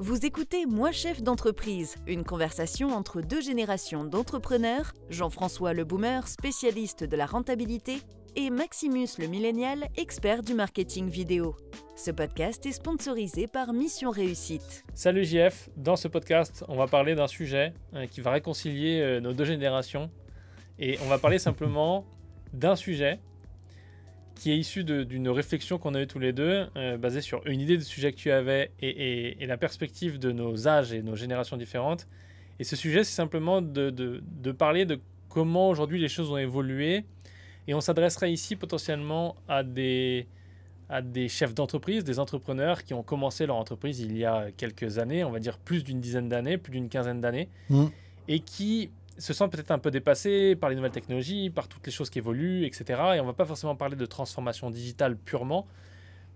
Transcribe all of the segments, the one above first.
Vous écoutez Moi chef d'entreprise, une conversation entre deux générations d'entrepreneurs, Jean-François le boomer, spécialiste de la rentabilité, et Maximus le millénial, expert du marketing vidéo. Ce podcast est sponsorisé par Mission Réussite. Salut JF, dans ce podcast, on va parler d'un sujet euh, qui va réconcilier euh, nos deux générations. Et on va parler simplement d'un sujet qui est issu d'une réflexion qu'on a eue tous les deux, euh, basée sur une idée de sujet que tu avais et, la perspective de nos âges et nos générations différentes. Et ce sujet, c'est simplement de, de, parler de comment aujourd'hui les choses ont évolué. Et on s'adresserait ici potentiellement à des, à des chefs d'entreprise, des entrepreneurs qui ont commencé leur entreprise il y a quelques années, on va dire plus d'une dizaine d'années, plus d'une quinzaine d'années, mmh. et qui se sentent peut-être un peu dépassés par les nouvelles technologies, par toutes les choses qui évoluent, etc. Et on va pas forcément parler de transformation digitale purement,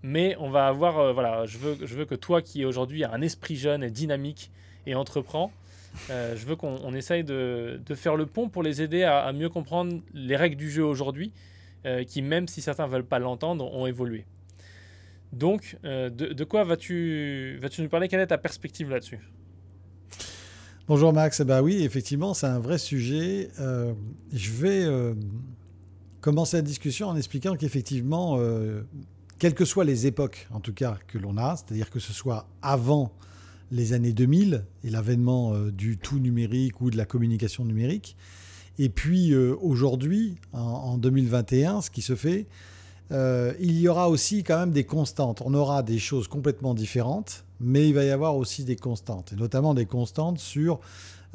mais on va avoir, euh, voilà, je veux, je veux que toi qui aujourd'hui a un esprit jeune et dynamique et entreprend, euh, je veux qu'on essaye de, de, faire le pont pour les aider à, mieux comprendre les règles du jeu aujourd'hui, euh, qui même si certains veulent pas l'entendre, ont évolué. Donc, de, de, quoi vas-tu vas -tu nous parler? Quelle est ta perspective là-dessus? Bonjour Max, bah oui, effectivement, c'est un vrai sujet. Euh, je vais euh, commencer la discussion en expliquant qu'effectivement, euh, quelles que soient les époques, en tout cas, que l'on a, c'est-à-dire que ce soit avant les années 2000 et l'avènement du tout numérique ou de la communication numérique, et puis aujourd'hui, en, 2021, ce qui se fait, il y aura aussi quand même des constantes. On aura des choses complètement différentes mais il va y avoir aussi des constantes, et notamment des constantes sur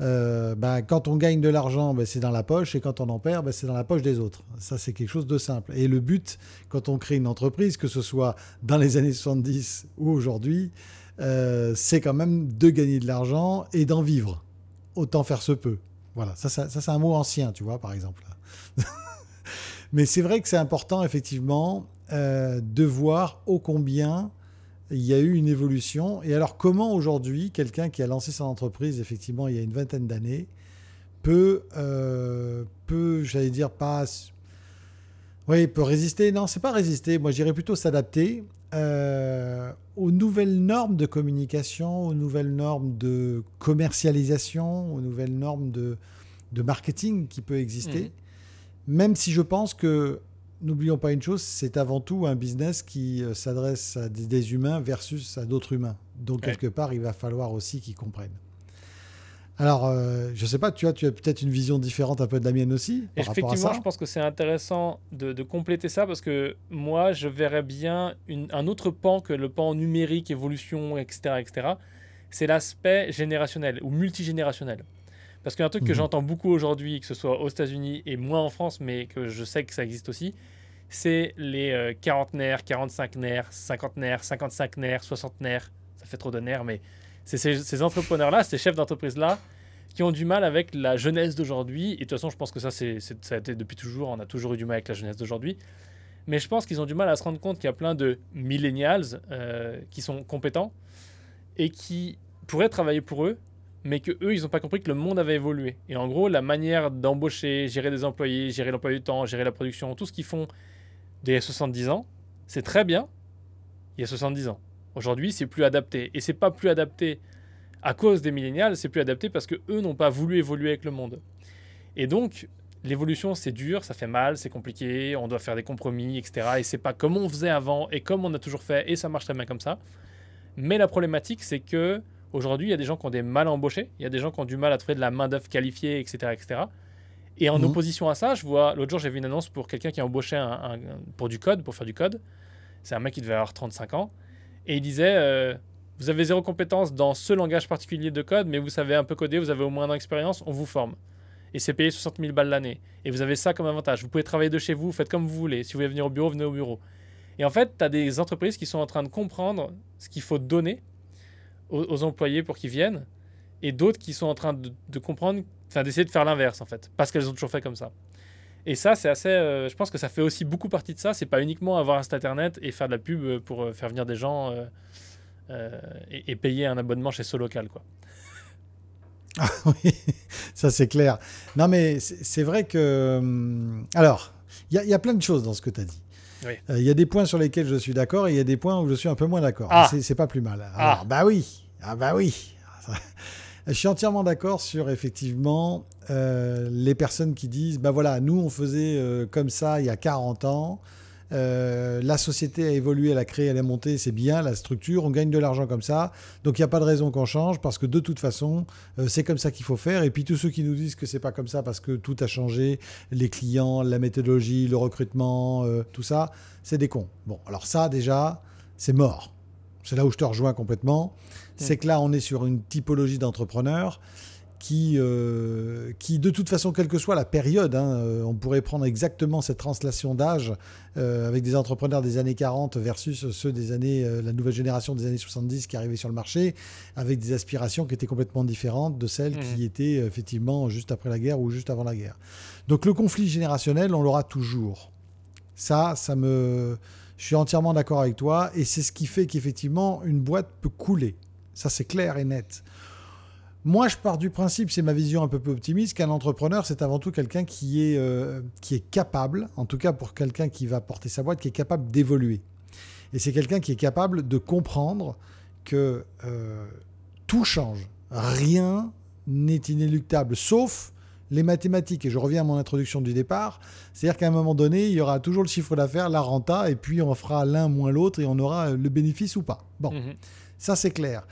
euh, ben, quand on gagne de l'argent, ben, c'est dans la poche, et quand on en perd, ben, c'est dans la poche des autres. Ça, c'est quelque chose de simple. Et le but, quand on crée une entreprise, que ce soit dans les années 70 ou aujourd'hui, euh, c'est quand même de gagner de l'argent et d'en vivre. Autant faire ce peu. Voilà, ça, ça, c'est un mot ancien, tu vois, par exemple. Mais c'est vrai que c'est important, effectivement, euh, de voir ô combien il y a eu une évolution. Et alors, comment aujourd'hui, quelqu'un qui a lancé son entreprise, effectivement, il y a une vingtaine d'années, peut, euh, peut j'allais dire, pas. Oui, peut résister? Non, c'est pas résister. Moi, j'irais plutôt s'adapter euh, aux nouvelles normes de communication, aux nouvelles normes de commercialisation, aux nouvelles normes de, de marketing qui peut exister. Mmh. Même si je pense que n'oublions pas une chose, c'est avant tout un business qui euh, s'adresse à des, humains versus à d'autres humains. Donc, quelque part, il va falloir aussi qu'ils comprennent. Alors, euh, je ne sais pas, tu as, tu as peut-être une vision différente un peu de la mienne aussi. Effectivement, je pense que c'est intéressant de, compléter ça parce que moi, je verrais bien un autre pan que le pan numérique, évolution, etc. etc. c'est l'aspect générationnel ou multigénérationnel. Parce qu'un truc que mhm. j'entends beaucoup aujourd'hui, que ce soit aux États-Unis et moins en France, mais que je sais que ça existe aussi, c'est les euh, 40 nerfs, 45 nerfs, 50 nerfs, 55 nerfs, 60 nerfs. Ça fait trop de nerfs, mais c'est ces, entrepreneurs-là, ces chefs d'entreprise-là, qui ont du mal avec la jeunesse d'aujourd'hui. Et de toute façon, je pense que ça, c'est, ça a été depuis toujours. On a toujours eu du mal avec la jeunesse d'aujourd'hui. Mais je pense qu'ils ont du mal à se rendre compte qu'il y a plein de millennials euh, qui sont compétents et qui pourraient travailler pour eux, mais que eux, ils n'ont pas compris que le monde avait évolué. Et en gros, la manière d'embaucher, gérer des employés, gérer l'emploi du temps, gérer la production, tout ce qu'ils font il y a 70 ans, c'est très bien il y a 70 ans. Aujourd'hui, c'est plus adapté. Et c'est pas plus adapté à cause des millénials, c'est plus adapté parce que eux n'ont pas voulu évoluer avec le monde. Et donc, l'évolution, c'est dur, ça fait mal, c'est compliqué, on doit faire des compromis, etc. Et c'est pas comme on faisait avant et comme on a toujours fait, et ça marche très bien comme ça. Mais la problématique, c'est que Aujourd'hui, il y a des gens qui ont des mal embauchés, il y a des gens qui ont du mal à trouver de la main-d'œuvre qualifiée, etc., etc. Et en mhm. opposition à ça, je vois, l'autre jour, j'ai vu une annonce pour quelqu'un qui a embauché un, pour du code, pour faire du code. C'est un mec qui devait avoir 35 ans. Et il disait euh, Vous avez zéro compétence dans ce langage particulier de code, mais vous savez un peu coder, vous avez au moins d'expérience, on vous forme. Et c'est payé 60 000 balles l'année. Et vous avez ça comme avantage. Vous pouvez travailler de chez vous, faites comme vous voulez. Si vous voulez venir au bureau, venez au bureau. Et en fait, tu as des entreprises qui sont en train de comprendre ce qu'il faut donner aux, employés pour qu'ils viennent, et d'autres qui sont en train de, comprendre, enfin d'essayer de faire l'inverse en fait, parce qu'elles ont toujours fait comme ça. Et ça, c'est assez. Euh, je pense que ça fait aussi beaucoup partie de ça. C'est pas uniquement avoir un site internet et faire de la pub euh, pour euh, faire venir des gens et, payer un abonnement chez Solocal, quoi. Ah oui, ça c'est clair. Non, mais c'est vrai que. Hum, alors, il y, y, a plein de choses dans ce que tu as dit. Il y a des points sur lesquels je suis d'accord et il y a des points où je suis un peu moins d'accord. Ah. C'est pas plus mal. ah. Bah oui, Ah bah oui. Je suis entièrement d'accord sur effectivement euh, les personnes qui disent bah voilà, nous on faisait euh, comme ça il y a 40 ans. Euh, la société a évolué, elle a créé, elle a monté, c'est bien la structure, on gagne de l'argent comme ça, donc il n'y a pas de raison qu'on change parce que de toute façon c'est comme ça qu'il faut faire. Et puis tous ceux qui nous disent que c'est pas comme ça parce que tout a changé, les clients, la méthodologie, le recrutement, tout ça, c'est des cons. Bon, alors ça déjà, c'est mort. C'est là où je te rejoins complètement. C'est que là on est sur une typologie d'entrepreneurs qui, euh, qui, de toute façon, quelle que soit la période, hein, euh, on pourrait prendre exactement cette translation d'âge euh, avec des entrepreneurs des années 40 versus ceux des années, la nouvelle génération des années 70 qui arrivait sur le marché, avec des aspirations qui étaient complètement différentes de celles qui mmh. étaient effectivement juste après la guerre ou juste avant la guerre. Donc le conflit générationnel, on l'aura toujours. Ça, ça me... Je suis entièrement d'accord avec toi, et c'est ce qui fait qu'effectivement, une boîte peut couler. Ça, c'est clair et net. Moi, je pars du principe, c'est ma vision un peu plus optimiste, qu'un entrepreneur, c'est avant tout quelqu'un qui, est euh, qui est capable, en tout cas pour quelqu'un qui va porter sa boîte, qui est capable d'évoluer. Et c'est quelqu'un qui est capable de comprendre que euh, tout change. Rien n'est inéluctable, sauf les mathématiques. Et je reviens à mon introduction du départ. C'est-à-dire qu'à un moment donné, il y aura toujours le chiffre d'affaires, la renta, et puis on fera l'un moins l'autre et on aura le bénéfice ou pas. Bon, mhm. ça c'est clair.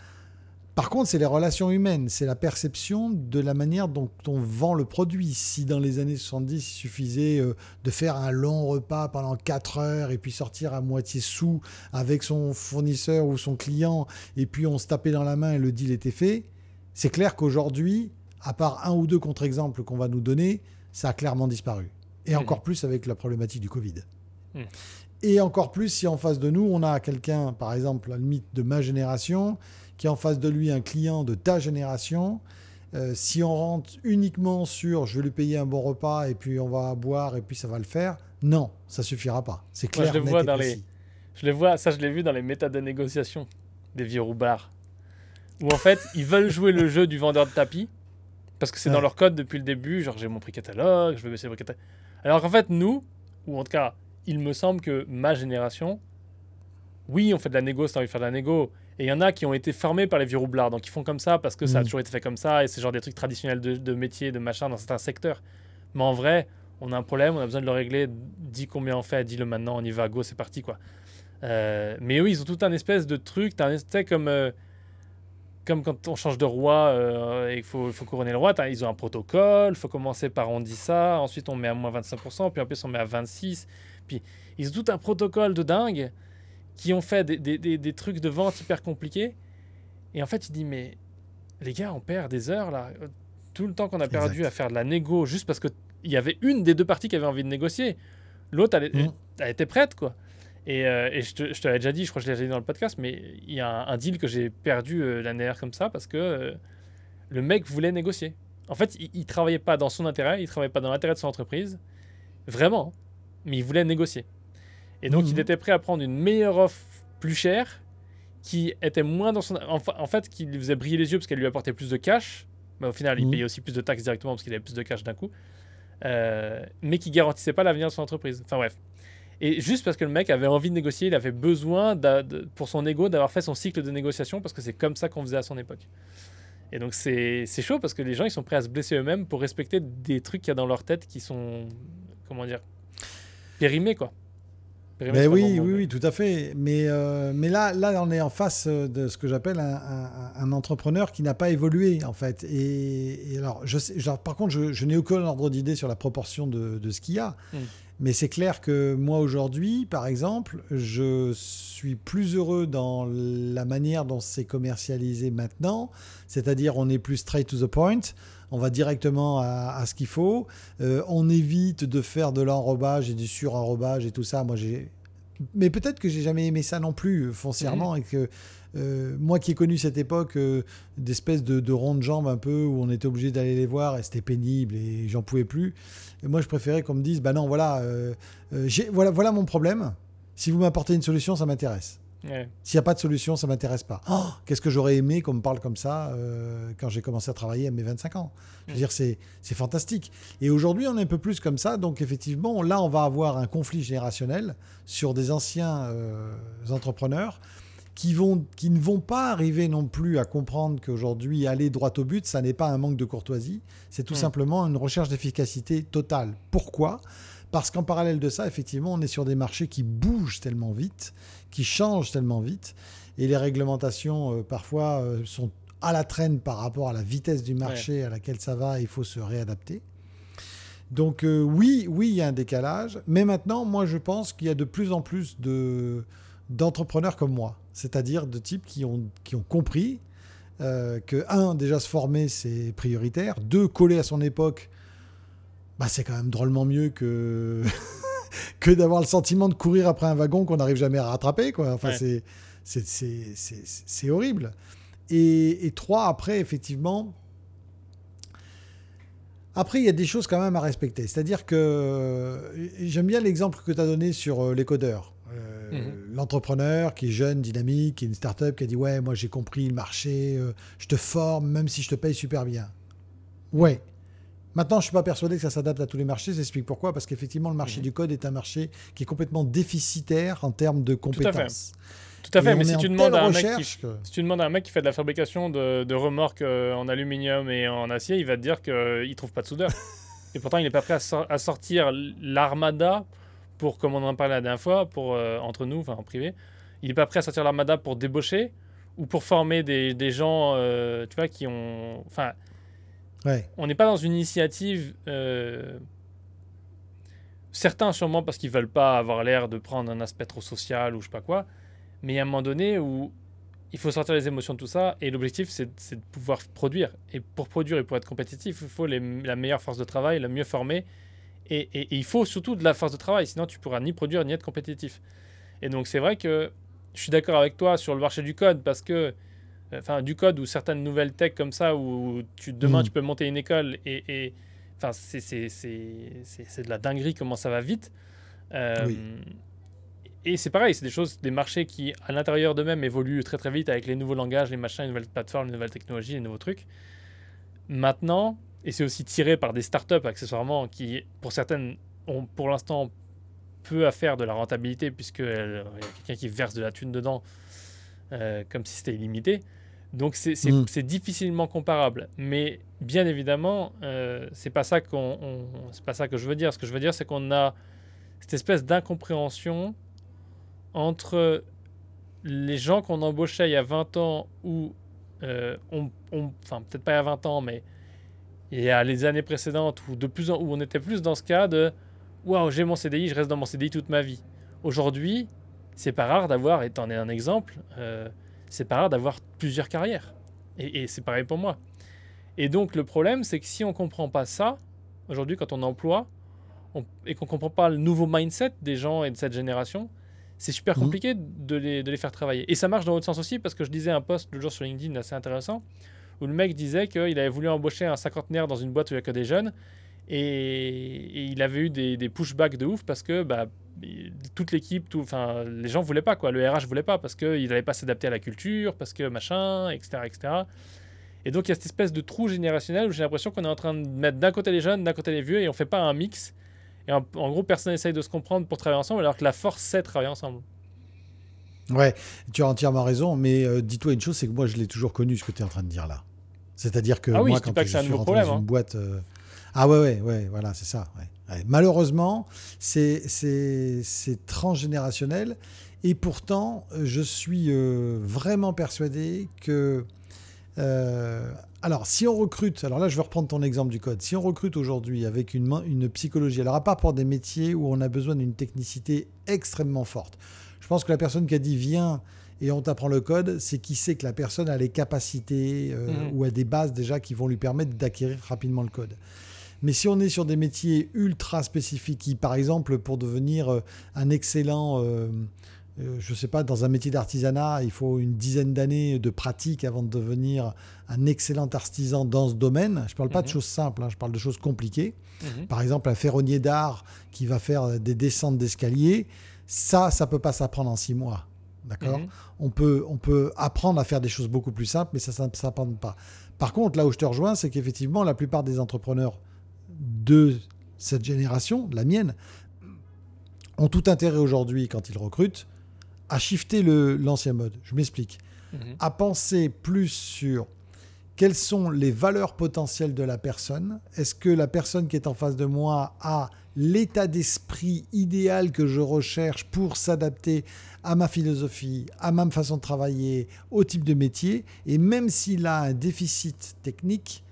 Par contre, c'est les relations humaines, c'est la perception de la manière dont on vend le produit. Si dans les années 70, il suffisait euh, de faire un long repas pendant 4 heures et puis sortir à moitié sous avec son fournisseur ou son client, et puis on se tapait dans la main et le deal était fait, c'est clair qu'aujourd'hui, à part un ou deux contre-exemples qu'on va nous donner, ça a clairement disparu. Et mmh. encore plus avec la problématique du Covid. Mmh. Et encore plus si en face de nous, on a quelqu'un, par exemple, à la limite de ma génération, qui en face de lui un client de ta génération. Euh, si on rentre uniquement sur je vais lui payer un bon repas et puis on va boire et puis ça va le faire, non, ça suffira pas. C'est clair. je le vois dans les, je le vois, ça je l'ai vu dans les méthodes de négociation des vieux roubards, où en fait ils veulent jouer le jeu du vendeur de tapis parce que c'est dans leur code depuis le début. Genre j'ai mon prix catalogue, je vais baisser le prix catalogue. Alors qu'en fait nous, ou en tout cas il me semble que ma génération, oui on fait de la négo, c'est envie de faire de la négo, et il y en a qui ont été formés par les vieux roublards, donc ils font comme ça parce que ça a mm. toujours été fait comme ça, et c'est genre des trucs traditionnels de, de métier, de machin dans certains secteurs. Mais en vrai, on a un problème, on a besoin de le régler, dis combien on fait, dis-le maintenant, on y va, go, c'est parti, quoi. Euh, mais oui, ils ont tout un espèce de truc, tu comme, euh, comme quand on change de roi euh, et qu'il faut, faut, couronner le roi, ils ont un protocole, il faut commencer par on dit ça, ensuite on met à moins 25%, puis en plus on met à 26%, puis ils ont tout un protocole de dingue qui ont fait des, des, des, trucs de vente hyper compliqués. Et en fait, il dit, mais les gars, on perd des heures là. Tout le temps qu'on a perdu à faire de la négo juste parce qu'il y avait une des deux parties qui avait envie de négocier. L'autre, elle, mmh. elle, était prête, quoi. Et, euh, et je te, je te l'avais déjà dit, je crois que je l'ai déjà dit dans le podcast, mais il y a un, deal que j'ai perdu euh, l'année dernière comme ça parce que euh, le mec voulait négocier. En fait, il, il travaillait pas dans son intérêt, il travaillait pas dans l'intérêt de son entreprise, vraiment, mais il voulait négocier. Et donc, il mhm. était prêt à prendre une meilleure offre plus chère, qui était moins dans son. En, fait, qui lui faisait briller les yeux parce qu'elle lui apportait plus de cash. Mais au final, il mhm. payait aussi plus de taxes directement parce qu'il avait plus de cash d'un coup. Euh, mais qui garantissait pas l'avenir de son entreprise. Enfin bref. Et juste parce que le mec avait envie de négocier, il avait besoin, pour son ego, d'avoir fait son cycle de négociation parce que c'est comme ça qu'on faisait à son époque. Et donc c'est chaud parce que les gens ils sont prêts à se blesser eux-mêmes pour respecter des trucs qu'il y a dans leur tête qui sont, comment dire, périmés quoi. Mais oui, oui, oui, tout à fait. Mais, euh, mais là, là, on est en face de ce que j'appelle un, entrepreneur qui n'a pas évolué, en fait. Et, alors, je sais, par contre, je, n'ai aucun ordre d'idée sur la proportion de, de ce qu'il y a. Hmm. Mais c'est clair que moi, aujourd'hui, par exemple, je suis plus heureux dans la manière dont c'est commercialisé maintenant. C'est-à-dire, on est plus straight to the point on va directement à, ce qu'il faut. Euh, on évite de faire de l'enrobage et du surenrobage et tout ça. Moi, j'ai. Mais peut-être que j'ai jamais aimé ça non plus euh, foncièrement et que euh, moi qui ai connu cette époque d'espèce de, de ronde jambe un peu où on était obligé d'aller les voir et c'était pénible et j'en pouvais plus. Et moi, je préférais qu'on me dise, bah non, voilà, voilà, voilà mon problème. Si vous m'apportez une solution, ça m'intéresse. S'il n'y a pas de solution, ça m'intéresse pas. Oh, qu'est-ce que j'aurais aimé qu'on me parle comme ça euh, quand j'ai commencé à travailler à mes 25 ans Je veux dire, c'est, fantastique. Et aujourd'hui, on est un peu plus comme ça. Donc, effectivement, là, on va avoir un conflit générationnel sur des anciens euh, entrepreneurs qui, vont, qui ne vont pas arriver non plus à comprendre qu'aujourd'hui, aller droit au but, ça n'est pas un manque de courtoisie, c'est tout simplement une recherche d'efficacité totale. Pourquoi? Parce qu'en parallèle de ça, effectivement, on est sur des marchés qui bougent tellement vite, qui changent tellement vite, et les réglementations, euh, parfois, euh, sont à la traîne par rapport à la vitesse du marché à laquelle ça va, il faut se réadapter. Donc euh, oui, oui, il y a un décalage, mais maintenant, moi, je pense qu'il y a de plus en plus de d'entrepreneurs comme moi, c'est-à-dire de types qui ont, qui ont compris euh, que, un, déjà se former, c'est prioritaire, deux, coller à son époque, bah, c'est quand même drôlement mieux que, que d'avoir le sentiment de courir après un wagon qu'on n'arrive jamais à rattraper. Quoi. Enfin, Ouais. c'est, horrible. Et, et trois, après, effectivement, après, il y a des choses quand même à respecter. C'est-à-dire que euh, j'aime bien l'exemple que tu as donné sur euh, les codeurs. Euh, Mhm. L'entrepreneur qui est jeune, dynamique, qui est une start-up, qui a dit Ouais, moi j'ai compris le marché, euh, je te forme, même si je te paye super bien. Ouais. Maintenant, je ne suis pas persuadé que ça s'adapte à tous les marchés. J'explique pourquoi. Parce qu'effectivement, le marché Mhm. du code est un marché qui est complètement déficitaire en termes de à fait. compétences. Tout à fait, mais si tu, demandes à un mec qui, que- si tu demandes à un mec qui fait de la fabrication de, de remorques euh, en aluminium et en acier, il va te dire qu'il ne trouve pas de soudeur. et pourtant, il n'est pas prêt à, sor- à sortir l'armada pour, comme on en parlait la dernière fois, pour, euh, entre nous, enfin en privé, il n'est pas prêt à sortir l'armada pour débaucher ou pour former des, des gens, euh, tu vois, qui ont... Enfin, On n'est pas dans une initiative. euh, certains, sûrement parce qu'ils veulent pas avoir l'air de prendre un aspect trop social ou je sais pas quoi. Mais il y a un moment donné où il faut sortir les émotions de tout ça. Et l'objectif, c'est de pouvoir produire. Et pour produire et pour être compétitif, il faut les- la meilleure force de travail, la mieux formée. Et, et- et il faut surtout de la force de travail. Sinon, tu pourras ni produire ni être compétitif. Et donc, c'est vrai que je suis d'accord avec toi sur le marché du code parce que enfin du code ou certaines nouvelles tech comme ça où tu demain Mm. tu peux monter une école et, enfin c'est de la dinguerie comment ça va vite Euh, Oui. et c'est pareil c'est des choses des marchés qui à l'intérieur d'eux-mêmes évoluent très très vite avec les nouveaux langages les machins les nouvelles plateformes les nouvelles technologies les nouveaux trucs maintenant et c'est aussi tiré par des startups accessoirement qui pour certaines ont pour l'instant peu à faire de la rentabilité puisque euh, il y a quelqu'un qui verse de la thune dedans euh, comme si c'était illimité. Donc c'est Mm. c'est difficilement comparable. Mais bien évidemment, euh, c'est pas ça qu'on on- c'est pas ça que je veux dire. Ce que je veux dire, c'est qu'on a cette espèce d'incompréhension entre les gens qu'on embauchait il y a 20 ans ou euh, on, enfin peut-être pas il y a 20 ans, mais il y a les années précédentes où de plus en, où on était plus dans ce cas de waouh j'ai mon CDI, je reste dans mon CDI toute ma vie. Aujourd'hui, c'est pas rare d'avoir, et t'en es un exemple, euh, c'est pas rare d'avoir plusieurs carrières. Et, et c'est pareil pour moi. Et donc le problème, c'est que si on comprend pas ça, aujourd'hui quand on emploie, on- et qu'on comprend pas le nouveau mindset des gens et de cette génération, c'est super Mhm. compliqué de les, de les faire travailler. Et ça marche dans l'autre sens aussi, parce que je disais un post le jour sur LinkedIn assez intéressant, où le mec disait qu'il avait voulu embaucher un cinquantenaire dans une boîte où il n'y a que des jeunes, et, et il avait eu des, des pushbacks de ouf parce que bah, toute l'équipe, tout, enfin, les gens voulaient pas, quoi. Le RH voulait pas parce qu'ils n'allaient pas s'adapter à la culture, parce que machin, etc., etc. Et donc il y a cette espèce de trou générationnel où j'ai l'impression qu'on est en train de mettre d'un côté les jeunes, d'un côté les vieux, et on fait pas un mix. Et en, en gros, personne essaye de se comprendre pour travailler ensemble, alors que la force, c'est travailler ensemble. Ouais, tu as entièrement raison, mais euh, dis-toi une chose, c'est que moi je l'ai toujours connu ce que tu es en train de dire là. C'est-à-dire que Ah oui, moi je quand pas que je suis rentré problème, dans hein. une boîte, euh, ah ouais ouais ouais, voilà c'est ça. ouais. Ouais. Malheureusement, c'est transgénérationnel et pourtant je suis euh, vraiment persuadé que euh, alors, si on recrute, alors là, je vais reprendre ton exemple du code. Si on recrute aujourd'hui avec une, main- une psychologie, alors à part pour des métiers où on a besoin d'une technicité extrêmement forte, je pense que la personne qui a dit viens et on t'apprend le code, c'est qui sait que la personne a les capacités euh, Mhm. ou a des bases déjà qui vont lui permettre d'acquérir rapidement le code. Mais si on est sur des métiers ultra spécifiques, qui, par exemple, pour devenir euh, un excellent, euh, euh, je ne sais pas, dans un métier d'artisanat, il faut une dizaine d'années de pratique avant de devenir un excellent artisan dans ce domaine. Je ne parle pas de Mhm. choses simples, hein, je parle de choses compliquées. Par exemple, un ferronnier d'art qui va faire des descentes d'escalier, ça, ça peut pas s'apprendre en six mois. D'accord? Mhm. on, peut, on peut apprendre à faire des choses beaucoup plus simples, mais ça ne s'apprend pas. Par contre, là où je te rejoins, c'est qu'effectivement, la plupart des entrepreneurs de cette génération, la mienne, ont tout intérêt aujourd'hui, quand ils recrutent, à shifter l'ancien mode. Je m'explique. Mhm. À penser plus sur quelles sont les valeurs potentielles de la personne. Est-ce que la personne qui est en face de moi a l'état d'esprit idéal que je recherche pour s'adapter à ma philosophie, à ma façon de travailler, au type de métier? Et même s'il a un déficit technique,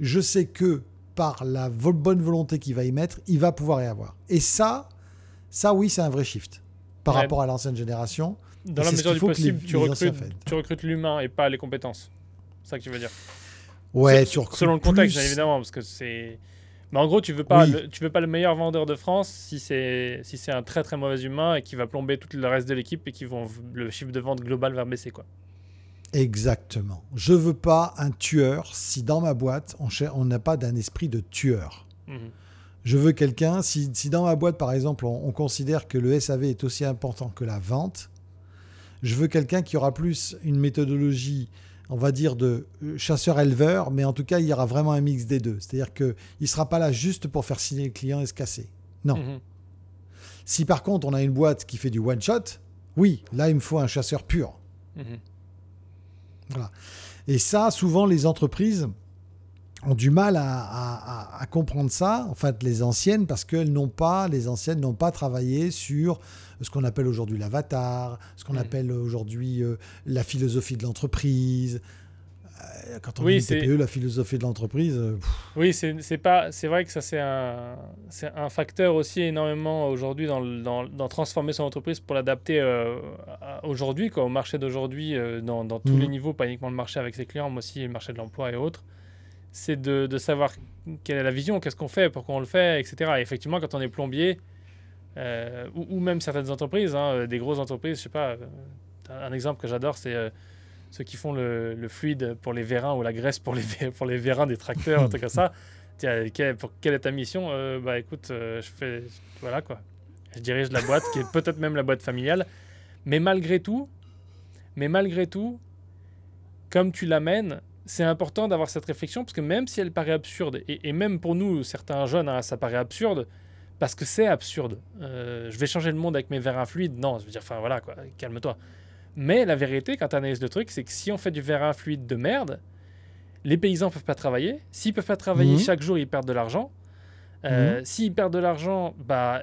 je sais que par la bonne volonté qu'il va y mettre, il va pouvoir y avoir. Et ça, ça oui, c'est un vrai shift par Ouais. rapport à l'ancienne génération. Dans la mesure du les- possible, tu, les recrutes, tu recrutes l'humain et pas les compétences. C'est ça que tu veux dire. Ouais, tu recrutes Selon le contexte, plus- bien évidemment, parce que c'est. Mais en gros, tu veux pas, Oui. le, tu veux pas le meilleur vendeur de France si c'est si c'est un très très mauvais humain et qui va plomber tout le reste de l'équipe et qui vont le chiffre de vente global va baisser quoi. Exactement. Je veux pas un tueur si dans ma boîte, on n'a pas d'un esprit de tueur. Mhm. Je veux quelqu'un, si, si dans ma boîte, par exemple, on, on considère que le SAV est aussi important que la vente, je veux quelqu'un qui aura plus une méthodologie, on va dire, de euh, chasseur-éleveur, mais en tout cas, il y aura vraiment un mix des deux. C'est-à-dire qu'il ne sera pas là juste pour faire signer le client et se casser. Non. Mhm. Si par contre, on a une boîte qui fait du one-shot, oui, là, il me faut un chasseur pur. Et ça, souvent, les entreprises ont du mal à, à- à- à comprendre ça, en fait, les anciennes, parce qu'elles n'ont pas, les anciennes n'ont pas travaillé sur ce qu'on appelle aujourd'hui l'avatar, ce qu'on Mhm. appelle aujourd'hui euh, la philosophie de l'entreprise. Euh, quand on Oui, dit TPE, la philosophie de l'entreprise, euh, Oui, c'est pas c'est vrai que ça c'est un un facteur aussi énormément aujourd'hui dans, dans, dans transformer son entreprise pour l'adapter euh, aujourd'hui au marché d'aujourd'hui euh, dans, dans tous Mhm. les niveaux pas uniquement le marché avec ses clients mais aussi le marché de l'emploi et autres. C'est de, de savoir quelle est la vision qu'est-ce qu'on fait pourquoi on le fait etc et effectivement quand on est plombier euh, ou, ou même certaines entreprises hein, des grosses entreprises je sais pas un exemple que j'adore c'est ceux qui font le, le fluide pour les vérins ou la graisse pour les, pour les vérins des tracteurs, un truc comme ça. Tiens, quelle, pour, quelle est ta mission? Euh, Bah écoute, euh, je fais. Voilà quoi. Je dirige la boîte, qui est peut-être même la boîte familiale. Mais malgré tout, mais malgré tout, comme tu l'amènes, c'est important d'avoir cette réflexion parce que même si elle paraît absurde, et, et même pour nous, certains jeunes, hein, ça paraît absurde, parce que c'est absurde. Euh, je vais changer le monde avec mes vérins fluides? Non, je veux dire, enfin voilà quoi, calme-toi. Mais la vérité, quand tu analyses le truc, c'est que si on fait du vérin fluide de merde, les paysans peuvent pas travailler. S'ils peuvent pas travailler Mhm. chaque jour, ils perdent de l'argent. Euh, S'ils perdent de l'argent, bah,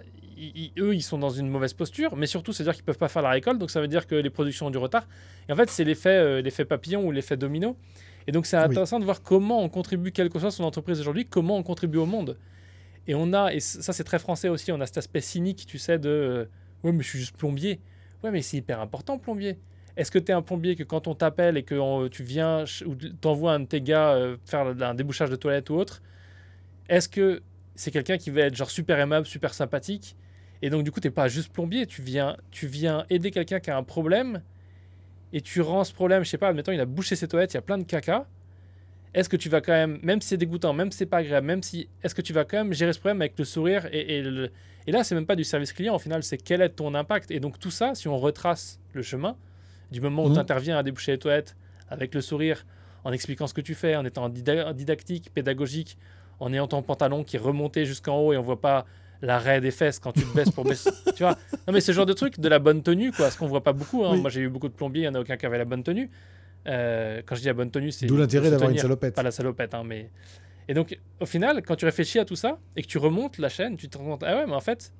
eux, ils sont dans une mauvaise posture. Mais surtout, c'est-à-dire qu'ils peuvent pas faire la récolte. Donc ça veut dire que les productions ont du retard. Et en fait, c'est l'effet euh, papillon ou l'effet domino. Et donc, c'est Oui. intéressant de voir comment on contribue, quelle que soit son entreprise aujourd'hui, comment on contribue au monde. Et on a, et ça c'est très français aussi, on a cet aspect cynique, tu sais, de euh, ouais, mais je suis juste plombier. Ouais, mais c'est hyper important, plombier. Est-ce que tu es un plombier que quand on t'appelle et que on- tu viens ou t'envoies un de tes gars euh, faire un débouchage de toilette ou autre, est-ce que c'est quelqu'un qui va être genre super aimable, super sympathique et donc du coup t'es pas juste plombier, tu viens, tu viens aider quelqu'un qui a un problème et tu rends ce problème, je sais pas, admettons il a bouché ses toilettes, il y a plein de caca. Est-ce que tu vas quand même, même si c'est dégoûtant, même si c'est pas agréable, même si, est-ce que tu vas quand même gérer ce problème avec le sourire et, et, le- et là c'est même pas du service client au final, c'est quel est ton impact et donc tout ça, si on retrace le chemin du moment où Mhm. tu interviens à déboucher les toilettes avec le sourire, en expliquant ce que tu fais, en étant dida- didactique, pédagogique, en ayant ton pantalon qui est remonté jusqu'en haut et on voit pas l'arrêt des fesses quand tu te baisses pour baisser. tu vois Non, mais ce genre de truc, de la bonne tenue, quoi, ce qu'on voit pas beaucoup. hein. Oui. Moi, j'ai eu beaucoup de plombiers, il y en a aucun qui avait la bonne tenue. Euh, quand je dis la bonne tenue, c'est. D'où l'intérêt d'avoir une salopette. Pas la salopette, hein, mais. Et donc, au final, quand tu réfléchis à tout ça et que tu remontes la chaîne, tu te rends compte, ah ouais, mais en fait,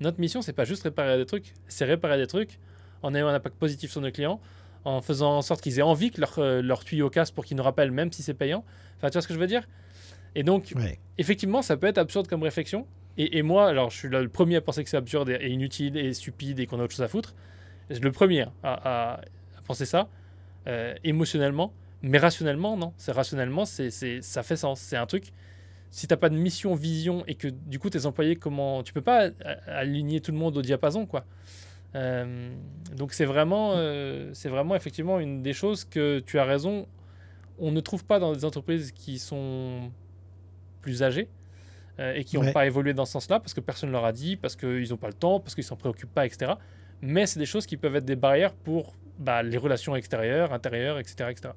notre mission, c'est pas juste réparer des trucs, c'est réparer des trucs en ayant un impact positif sur nos clients, en faisant en sorte qu'ils aient envie que leur, euh, leur tuyau casse pour qu'ils nous rappellent, même si c'est payant. Enfin, tu vois ce que je veux dire? Et donc, Ouais. effectivement, ça peut être absurde comme réflexion. Et, et moi, alors, je suis le premier à penser que c'est absurde et, et inutile et stupide et qu'on a autre chose à foutre. Je suis le premier à, à- à penser ça, euh, émotionnellement. Mais rationnellement, non. C'est rationnellement, c'est, c'est- ça fait sens. C'est un truc. Si t'as pas de mission, vision et que du coup tes employés, comment tu peux pas aligner tout le monde au diapason, quoi. Euh, donc c'est vraiment, euh, c'est vraiment effectivement une des choses que tu as raison. On ne trouve pas dans des entreprises qui sont plus âgées euh, et qui n'ont Ouais. pas évolué dans ce sens-là parce que personne ne leur a dit, parce qu'ils n'ont pas le temps, parce qu'ils s'en préoccupent pas, etc. Mais c'est des choses qui peuvent être des barrières pour bah, les relations extérieures, intérieures, etc. etc.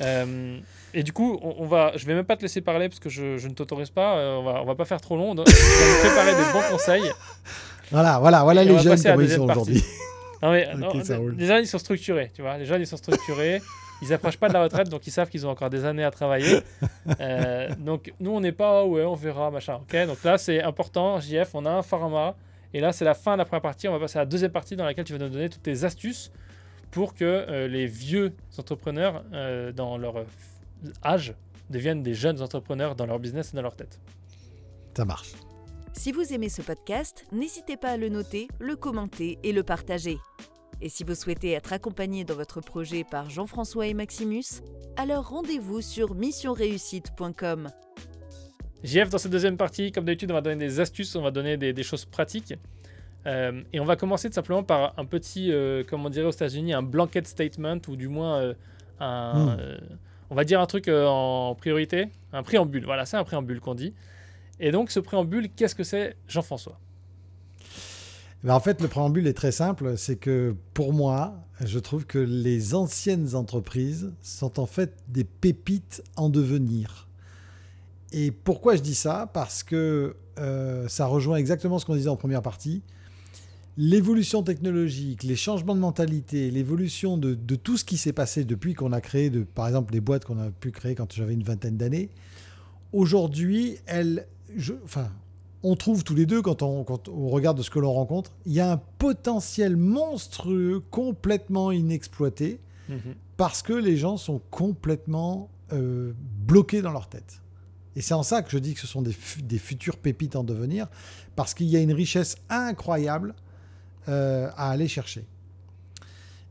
Euh, et du coup, on, on va, je vais même pas te laisser parler parce que je, je ne t'autorise pas. euh, on va, on va pas faire trop long. On doit- je vais préparer des bons conseils. Voilà, voilà, voilà Et les jeunes passer à la comme ils sont aujourd'hui. Non, mais non, les jeunes, ils sont structurés, tu vois. Les jeunes, ils sont structurés. ils approchent pas de la retraite, donc ils savent qu'ils ont encore des années à travailler. Euh, donc, nous, on n'est pas, ah ouais, on verra, machin. Ok, donc là, c'est important, JF, on a un format. Et là, c'est la fin de la première partie. On va passer à la deuxième partie dans laquelle tu vas nous donner toutes tes astuces pour que euh, les vieux entrepreneurs, euh, dans leur âge, deviennent des jeunes entrepreneurs dans leur business et dans leur tête. Ça marche. Si vous aimez ce podcast, n'hésitez pas à le noter, le commenter et le partager. Et si vous souhaitez être accompagné dans votre projet par Jean-François et Maximus, alors rendez-vous sur missionreussite.com. JF, dans cette deuxième partie, comme d'habitude, on va donner des astuces, on va donner des, des choses pratiques. Euh, et on va commencer tout simplement par un petit, euh, comme on dirait aux États-Unis, un blanket statement, ou du moins euh, un. Hmm. euh, on va dire un truc en priorité, un préambule. Voilà, c'est un préambule qu'on dit. Et donc, ce préambule, qu'est-ce que c'est, Jean-François? Ben, en fait, le préambule est très simple. C'est que pour moi, je trouve que les anciennes entreprises sont en fait des pépites en devenir. Et pourquoi je dis ça? Parce que ça rejoint exactement ce qu'on disait en première partie. L'évolution technologique, les changements de mentalité, l'évolution de, de tout ce qui s'est passé depuis qu'on a créé, de, par exemple, les boîtes qu'on a pu créer quand j'avais une vingtaine d'années, aujourd'hui, elles, je- enfin, on trouve tous les deux, quand on, quand on regarde ce que l'on rencontre, il y a un potentiel monstrueux, complètement inexploité, parce que les gens sont complètement euh, bloqués dans leur tête. Et c'est en ça que je dis que ce sont des, des futures pépites en devenir, parce qu'il y a une richesse incroyable euh, à aller chercher.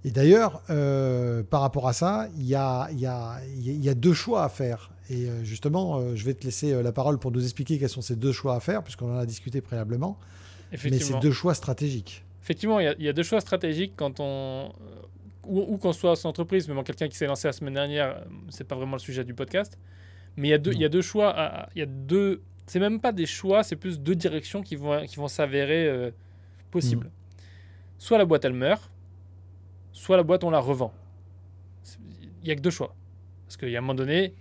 Et d'ailleurs, euh, par rapport à ça, il y a, il y a- il y a deux choix à faire. Et euh, justement, euh, je vais te laisser la parole pour nous expliquer quels sont ces deux choix à faire, puisqu'on en a discuté préalablement. Mais c'est deux choix stratégiques. Effectivement, il y, a- il y a deux choix stratégiques quand on. Ou, ou qu'on soit en entreprise, même quelqu'un qui s'est lancé la semaine dernière, c'est pas vraiment le sujet du podcast. Mais il y a deux, Non. il y a deux choix. Il y a deux. C'est même pas des choix, c'est plus deux directions qui vont, qui vont s'avérer euh, possibles. Mm. Soit la boîte elle meurt, soit la boîte on la revend. Il y a que deux choix. Parce qu'il y a un moment donné,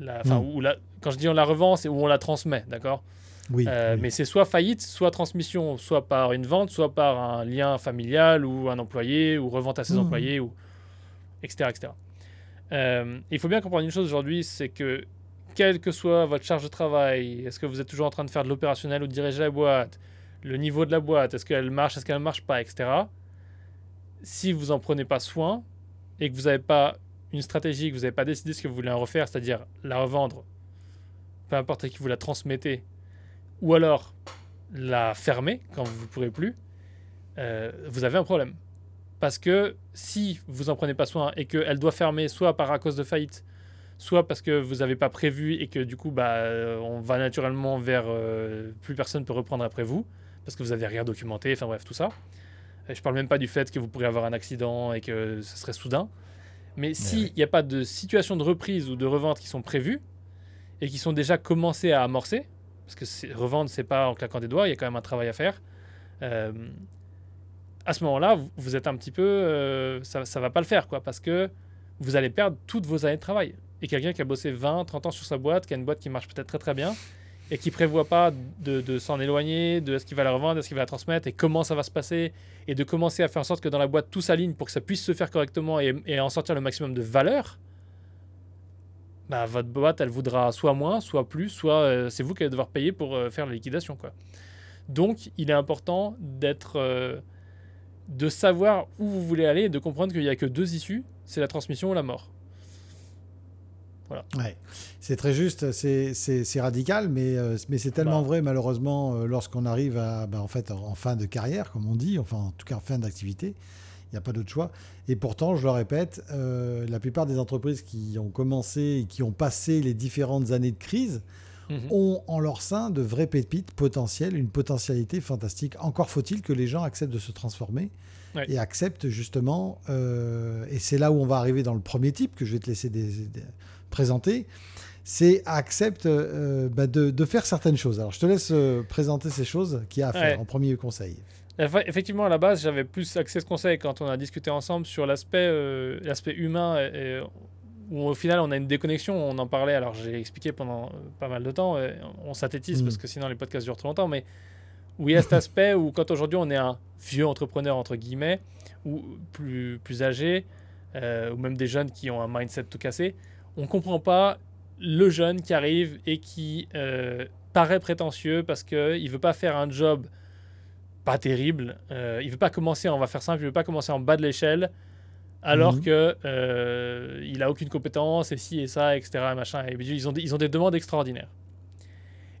la, enfin, Mm. où la- quand je dis on la revend, c'est où on la transmet, d'accord? Oui. euh, oui. Mais c'est soit faillite, soit transmission, soit par une vente, soit par un lien familial ou un employé, ou revente à ses Mhm. employés, ou etc. etc. Euh, il faut bien comprendre une chose aujourd'hui, c'est que quelle que soit votre charge de travail, est-ce que vous êtes toujours en train de faire de l'opérationnel ou de diriger la boîte, le niveau de la boîte, est-ce qu'elle marche, est-ce qu'elle ne marche pas, etc. Si vous en prenez pas soin et que vous n'avez pas une stratégie, que vous n'avez pas décidé ce que vous voulez en refaire, c'est-à-dire la revendre, peu importe à qui vous la transmettez, ou alors la fermer quand vous ne pourrez plus, euh, vous avez un problème. Parce que si vous en prenez pas soin et qu'elle doit fermer soit par à cause de faillite, soit parce que vous n'avez pas prévu et que du coup bah, on va naturellement vers euh, plus personne peut reprendre après vous parce que vous n'avez rien documenté, enfin bref tout ça. Je parle même pas du fait que vous pourriez avoir un accident et que ce serait soudain. Mais s'il oui. n'y a pas de situation de reprise ou de revente qui sont prévues et qui sont déjà commencées à amorcer, parce que revendre, c'est pas en claquant des doigts, il y a quand même un travail à faire. Euh, à ce moment-là, vous, vous êtes un petit peu, euh, ça, ça va pas le faire, quoi, parce que vous allez perdre toutes vos années de travail. Et quelqu'un qui a bossé 20, 30 ans sur sa boîte, qui a une boîte qui marche peut-être très très bien, et qui prévoit pas de, s'en éloigner, de est-ce qu'il va la revendre, est-ce qu'il va la transmettre, et comment ça va se passer, et de commencer à faire en sorte que dans la boîte tout s'aligne pour que ça puisse se faire correctement et, et en sortir le maximum de valeur, bah, votre boîte, elle voudra soit moins, soit plus, soit euh, c'est vous qui allez devoir payer pour euh, faire la liquidation. Quoi. Donc, il est important d'être, euh, de savoir où vous voulez aller et de comprendre qu'il n'y a que deux issues, c'est la transmission ou la mort. Ouais. C'est très juste, c'est- radical, mais, euh, mais c'est tellement Bah. vrai malheureusement euh, lorsqu'on arrive à, bah, en, fait, en fin de carrière, comme on dit, enfin en tout cas en fin d'activité. Il n'y a pas d'autre choix. Et pourtant, je le répète, euh, la plupart des entreprises qui ont commencé et qui ont passé les différentes années de crise Mhm. ont en leur sein de vraies pépites potentielles, une potentialité fantastique. Encore faut-il que les gens acceptent de se transformer Ouais. et acceptent justement, et c'est là où on va arriver dans le premier type que je vais te laisser des- des- présenter, c'est accepte euh, bah, de, de faire certaines choses. Alors je te laisse euh, présenter ces choses qu'il y a à faire Ouais. en premier conseil. Effe- Effectivement, à la base, j'avais plus accès à ce conseil quand on a discuté ensemble sur l'aspect euh, l'aspect humain, et, et où au final on a une déconnexion, on en parlait, alors j'ai expliqué pendant pas mal de temps, on synthétise Mm. parce que sinon les podcasts durent trop longtemps, mais où il y a cet aspect où quand aujourd'hui on est un vieux entrepreneur, entre guillemets, ou plus, plus âgé, euh, ou même des jeunes qui ont un mindset tout cassé, on ne comprend pas le jeune qui arrive et qui euh, paraît prétentieux parce qu'il ne veut pas faire un job pas terrible. Euh, il veut pas commencer, on va faire simple, il veut pas commencer en bas de l'échelle alors Mhm. que euh, il a aucune compétence et ci et ça, etc. Machin. Et ils ont, des, ils ont des demandes extraordinaires.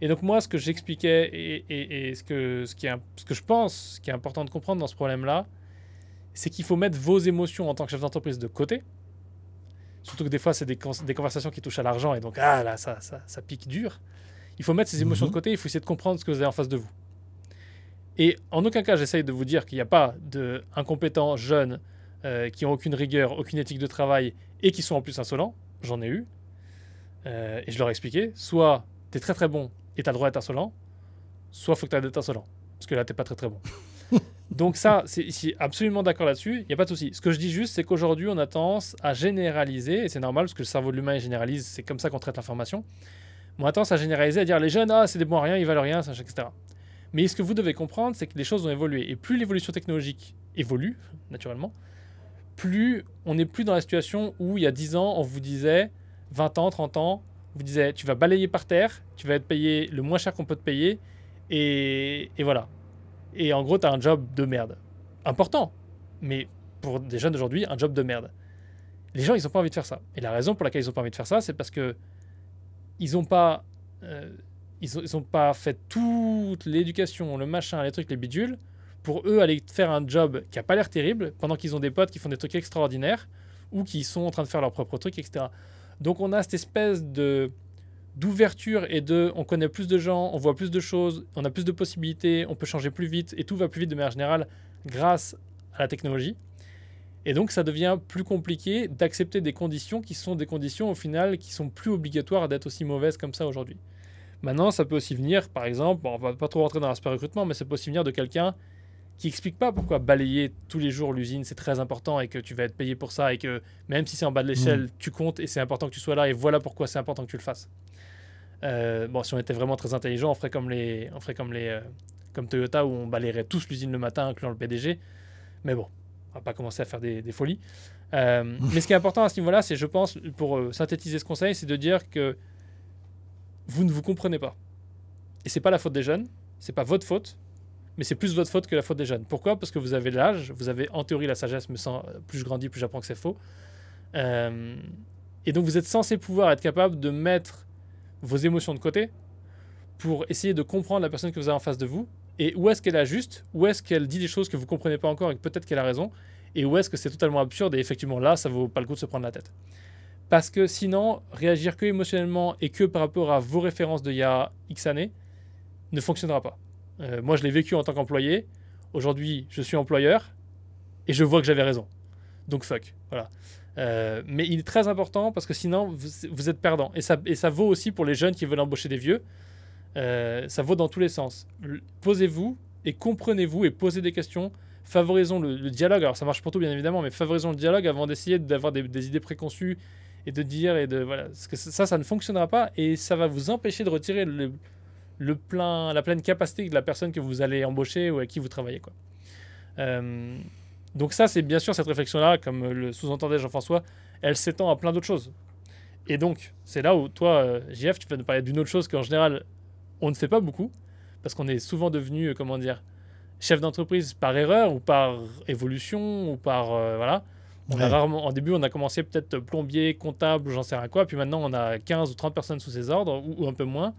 Et donc moi, ce que j'expliquais et, et- et ce, que, ce, qui est, ce que je pense, ce qui est important de comprendre dans ce problème-là, c'est qu'il faut mettre vos émotions en tant que chef d'entreprise de côté. Surtout que des fois, c'est des, conversations qui touchent à l'argent et donc, ah là, ça, ça, ça pique dur. Il faut mettre ses émotions Mhm. de côté, il faut essayer de comprendre ce que vous avez en face de vous. Et en aucun cas, j'essaye de vous dire qu'il n'y a pas d'incompétents jeunes euh, qui ont aucune rigueur, aucune éthique de travail et qui sont en plus insolents. J'en ai eu. Euh, et je leur ai expliqué soit tu es très très bon et tu as le droit d'être insolent, soit faut que tu d'être insolent. Parce que là, tu pas très très bon. Donc, ça, c'est absolument d'accord là-dessus. Il n'y a pas de souci. Ce que je dis juste, c'est qu'aujourd'hui, on a tendance à généraliser, et c'est normal parce que le cerveau de l'humain généralise, c'est comme ça qu'on traite l'information. On a tendance à généraliser, à dire les jeunes, ah, c'est des bons à rien, ils valent rien, etc. Mais ce que vous devez comprendre, c'est que les choses ont évolué. Et plus l'évolution technologique évolue, naturellement, plus on n'est plus dans la situation où il y a 10 ans, on vous disait, 20 ans, 30 ans, on vous disait, tu vas balayer par terre, tu vas être payé le moins cher qu'on peut te payer, et, et voilà. Et en gros, tu as un job de merde. Important, mais pour des jeunes d'aujourd'hui, un job de merde. Les gens, ils n'ont pas envie de faire ça. Et la raison pour laquelle ils n'ont pas envie de faire ça, c'est parce que ils n'ont pas, euh, ils ont, ils ont pas fait toute l'éducation, le machin, les trucs, les bidules, pour eux aller faire un job qui a pas l'air terrible, pendant qu'ils ont des potes qui font des trucs extraordinaires, ou qui sont en train de faire leur propre truc, etc. Donc on a cette espèce de d'ouverture et de on connaît plus de gens, on voit plus de choses, on a plus de possibilités, on peut changer plus vite et tout va plus vite de manière générale grâce à la technologie. Et donc ça devient plus compliqué d'accepter des conditions qui sont des conditions au final qui sont plus obligatoires d'être aussi mauvaises comme ça aujourd'hui. Maintenant, ça peut aussi venir, par exemple, bon, on va pas trop rentrer dans l'aspect recrutement, mais ça peut aussi venir de quelqu'un qui explique pas pourquoi balayer tous les jours l'usine c'est très important et que tu vas être payé pour ça et que même si c'est en bas de l'échelle, tu comptes et c'est important que tu sois là et voilà pourquoi c'est important que tu le fasses. Euh, bon, si on était vraiment très intelligent, on ferait comme les, on ferait comme les, euh, comme Toyota où on balayerait tous l'usine le matin, incluant le PDG. Mais bon, on va pas commencer à faire des, des folies. Euh, mais ce qui est important à ce niveau-là, c'est, je pense, pour synthétiser ce conseil, c'est de dire que vous ne vous comprenez pas. Et c'est pas la faute des jeunes, c'est pas votre faute, mais c'est plus votre faute que la faute des jeunes. Pourquoi? Parce que vous avez l'âge, vous avez en théorie la sagesse, mais sans, plus je grandis, plus j'apprends que c'est faux. Et donc vous êtes censé pouvoir être capable de mettre vos émotions de côté pour essayer de comprendre la personne que vous avez en face de vous et où est-ce qu'elle a juste, où est-ce qu'elle dit des choses que vous comprenez pas encore et que peut-être qu'elle a raison, et où est-ce que c'est totalement absurde et effectivement là, ça vaut pas le coup de se prendre la tête. Parce que sinon, réagir que émotionnellement et que par rapport à vos références d'il y a X années ne fonctionnera pas. Euh, moi, je l'ai vécu en tant qu'employé. Aujourd'hui, je suis employeur et je vois que j'avais raison. Donc fuck. Voilà. Euh, mais il est très important parce que sinon, vous, êtes perdant. Et ça, et ça vaut aussi pour les jeunes qui veulent embaucher des vieux. Euh, ça vaut dans tous les sens. Posez-vous et comprenez-vous et posez des questions. Favorisons le, dialogue. Alors ça marche pour tout bien évidemment, mais favorisons le dialogue avant d'essayer d'avoir des, idées préconçues et de dire et de voilà. Parce que ça, ça ne fonctionnera pas et ça va vous empêcher de retirer le, le plein, la pleine capacité de la personne que vous allez embaucher ou avec qui vous travaillez. Quoi. Euh, donc ça, c'est bien sûr cette réflexion-là, comme le sous-entendait Jean-François, elle s'étend à plein d'autres choses. Et donc, c'est là où toi, euh, JF, tu vas nous parler d'une autre chose qu'en général, on ne fait pas beaucoup, parce qu'on est souvent devenu, euh, comment dire, chef d'entreprise par erreur ou par évolution ou par... euh, voilà. On a rarement, en début, on a commencé peut-être plombier, comptable, j'en sais rien quoi, puis maintenant, on a 15 ou 30 personnes sous ses ordres, ou, ou un peu moins.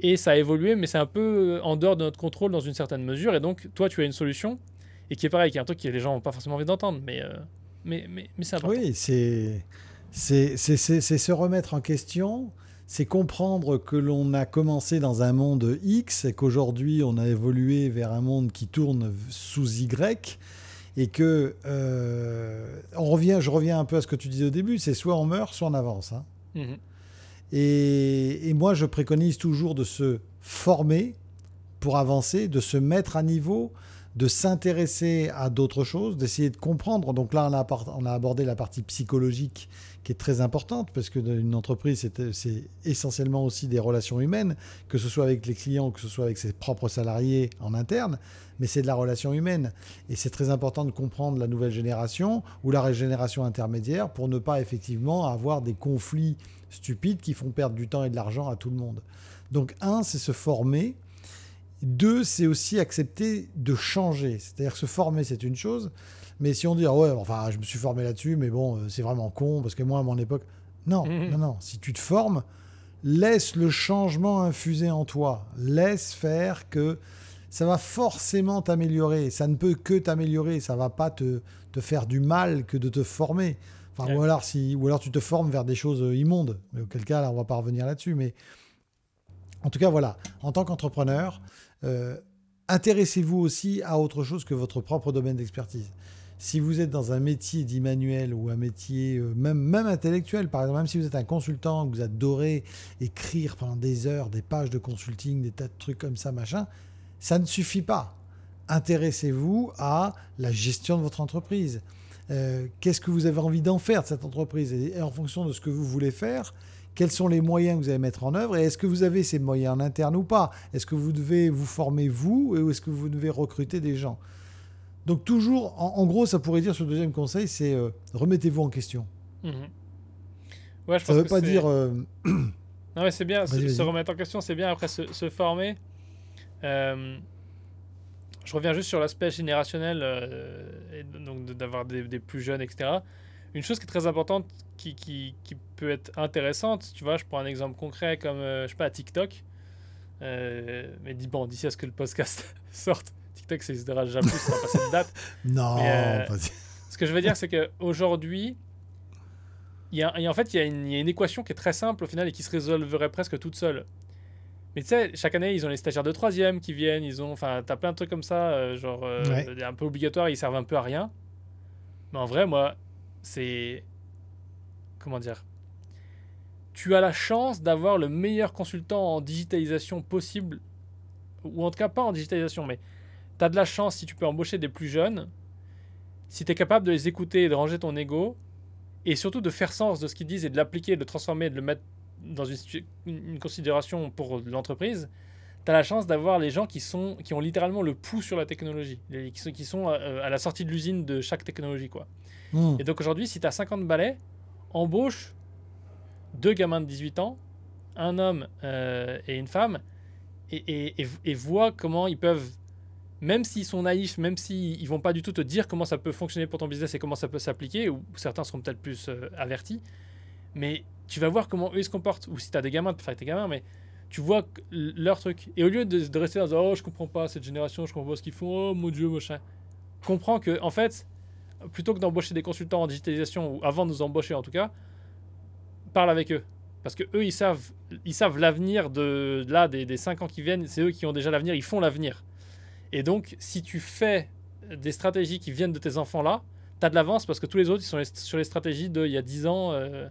Et ça a évolué, mais c'est un peu en dehors de notre contrôle dans une certaine mesure. Et donc, toi, tu as une solution, et qui est pareil, qui est un truc que les gens n'ont pas forcément envie d'entendre, mais, euh, mais, mais, mais c'est important. Oui, c'est c'est c'est- c'est- c'est se remettre en question, c'est comprendre que l'on a commencé dans un monde X et qu'aujourd'hui on a évolué vers un monde qui tourne sous Y et que euh, on revient, je reviens un peu à ce que tu disais au début, c'est soit on meurt, soit on avance. hein. Mhm. Et, et moi, je préconise toujours de se former pour avancer, de se mettre à niveau, de s'intéresser à d'autres choses, d'essayer de comprendre. Donc là, on a, abordé la partie psychologique qui est très importante parce que une entreprise, c'est essentiellement aussi des relations humaines, que ce soit avec les clients, que ce soit avec ses propres salariés en interne, mais c'est de la relation humaine. Et c'est très important de comprendre la nouvelle génération ou la génération intermédiaire pour ne pas effectivement avoir des conflits stupides qui font perdre du temps et de l'argent à tout le monde. Donc un, c'est se former deux, c'est aussi accepter de changer. C'est-à-dire se former, c'est une chose. Mais si on dit, ah ouais, enfin, je me suis formé là-dessus, mais bon, euh, c'est vraiment con, parce que moi, à mon époque. Non, non, non. Si tu te formes, laisse le changement infuser en toi. Laisse faire que ça va forcément t'améliorer. Ça ne peut que t'améliorer. Ça va pas te, te, faire du mal que de te former. Enfin, ou, alors, si, ou alors tu te formes vers des choses euh, immondes. Mais auquel cas, là, on va pas revenir là-dessus. Mais en tout cas, voilà. En tant qu'entrepreneur, euh, intéressez-vous aussi à autre chose que votre propre domaine d'expertise. Si vous êtes dans un métier dit manuel ou un métier euh, même, même intellectuel, par exemple, même si vous êtes un consultant, que vous adorez écrire pendant des heures des pages de consulting, des tas de trucs comme ça, machin, ça ne suffit pas. Intéressez-vous à la gestion de votre entreprise. Euh, qu'est-ce que vous avez envie d'en faire de cette entreprise? Et en fonction de ce que vous voulez faire, quels sont les moyens que vous allez mettre en œuvre et est-ce que vous avez ces moyens en interne ou pas? Est-ce que vous devez vous former vous ou est-ce que vous devez recruter des gens? Donc toujours, en, gros, ça pourrait dire, ce deuxième conseil, c'est euh, remettez-vous en question. Ouais, je ça ne veut pas dire... Euh, non mais c'est bien, se, remettre en question, c'est bien après se, former. Euh, je reviens juste sur l'aspect générationnel, et donc d'avoir des, des, plus jeunes, etc. Une chose qui est très importante, qui, qui, qui, peut être intéressante, tu vois, je prends un exemple concret comme, euh, je sais pas, TikTok. Euh, mais dis, bon, d'ici à ce que le podcast sorte, TikTok, ça n'existera jamais plus, ça va passer de date. non, euh, Ce que je veux dire, c'est qu'aujourd'hui, il y a, en fait, il y, a une, y, a une équation qui est très simple au final et qui se résolverait presque toute seule. Mais tu sais, chaque année, ils ont les stagiaires de troisième qui viennent, ils ont, enfin, t'as plein de trucs comme ça, genre, un peu obligatoire, ils servent un peu à rien. Mais en vrai, moi, c'est. Comment dire Tu as la chance d'avoir le meilleur consultant en digitalisation possible, ou en tout cas pas en digitalisation, mais tu as de la chance si tu peux embaucher des plus jeunes, si tu es capable de les écouter et de ranger ton ego, et surtout de faire sens de ce qu'ils disent et de l'appliquer, de le transformer, de le mettre dans une, considération pour l'entreprise, tu as la chance d'avoir les gens qui, sont, qui ont littéralement le pouls sur la technologie, qui sont, qui sont euh, à la sortie de l'usine de chaque technologie. quoi. Hmm. Et donc aujourd'hui, si tu as 50 balais, embauche deux gamins de 18 ans, un homme euh, et une femme, et, et, et, vois comment ils peuvent, même s'ils sont naïfs, même s'ils ne vont pas du tout te dire comment ça peut fonctionner pour ton business et comment ça peut s'appliquer, ou certains seront peut-être plus euh, avertis, mais tu vas voir comment eux ils se comportent. Ou si tu as des gamins, tu faire tes gamins, mais tu vois leur truc. Et au lieu de, de rester dans oh je comprends pas cette génération, je comprends pas ce qu'ils font, oh mon dieu, machin, comprends que en fait plutôt que d'embaucher des consultants en digitalisation, ou avant de nous embaucher en tout cas, parle avec eux. Parce que eux, ils savent, ils savent l'avenir de là des, des 5 ans qui viennent. C'est eux qui ont déjà l'avenir. Ils font l'avenir. Et donc, si tu fais des stratégies qui viennent de tes enfants là, tu as de l'avance parce que tous les autres, ils sont sur les stratégies d'il y a 10 ans euh,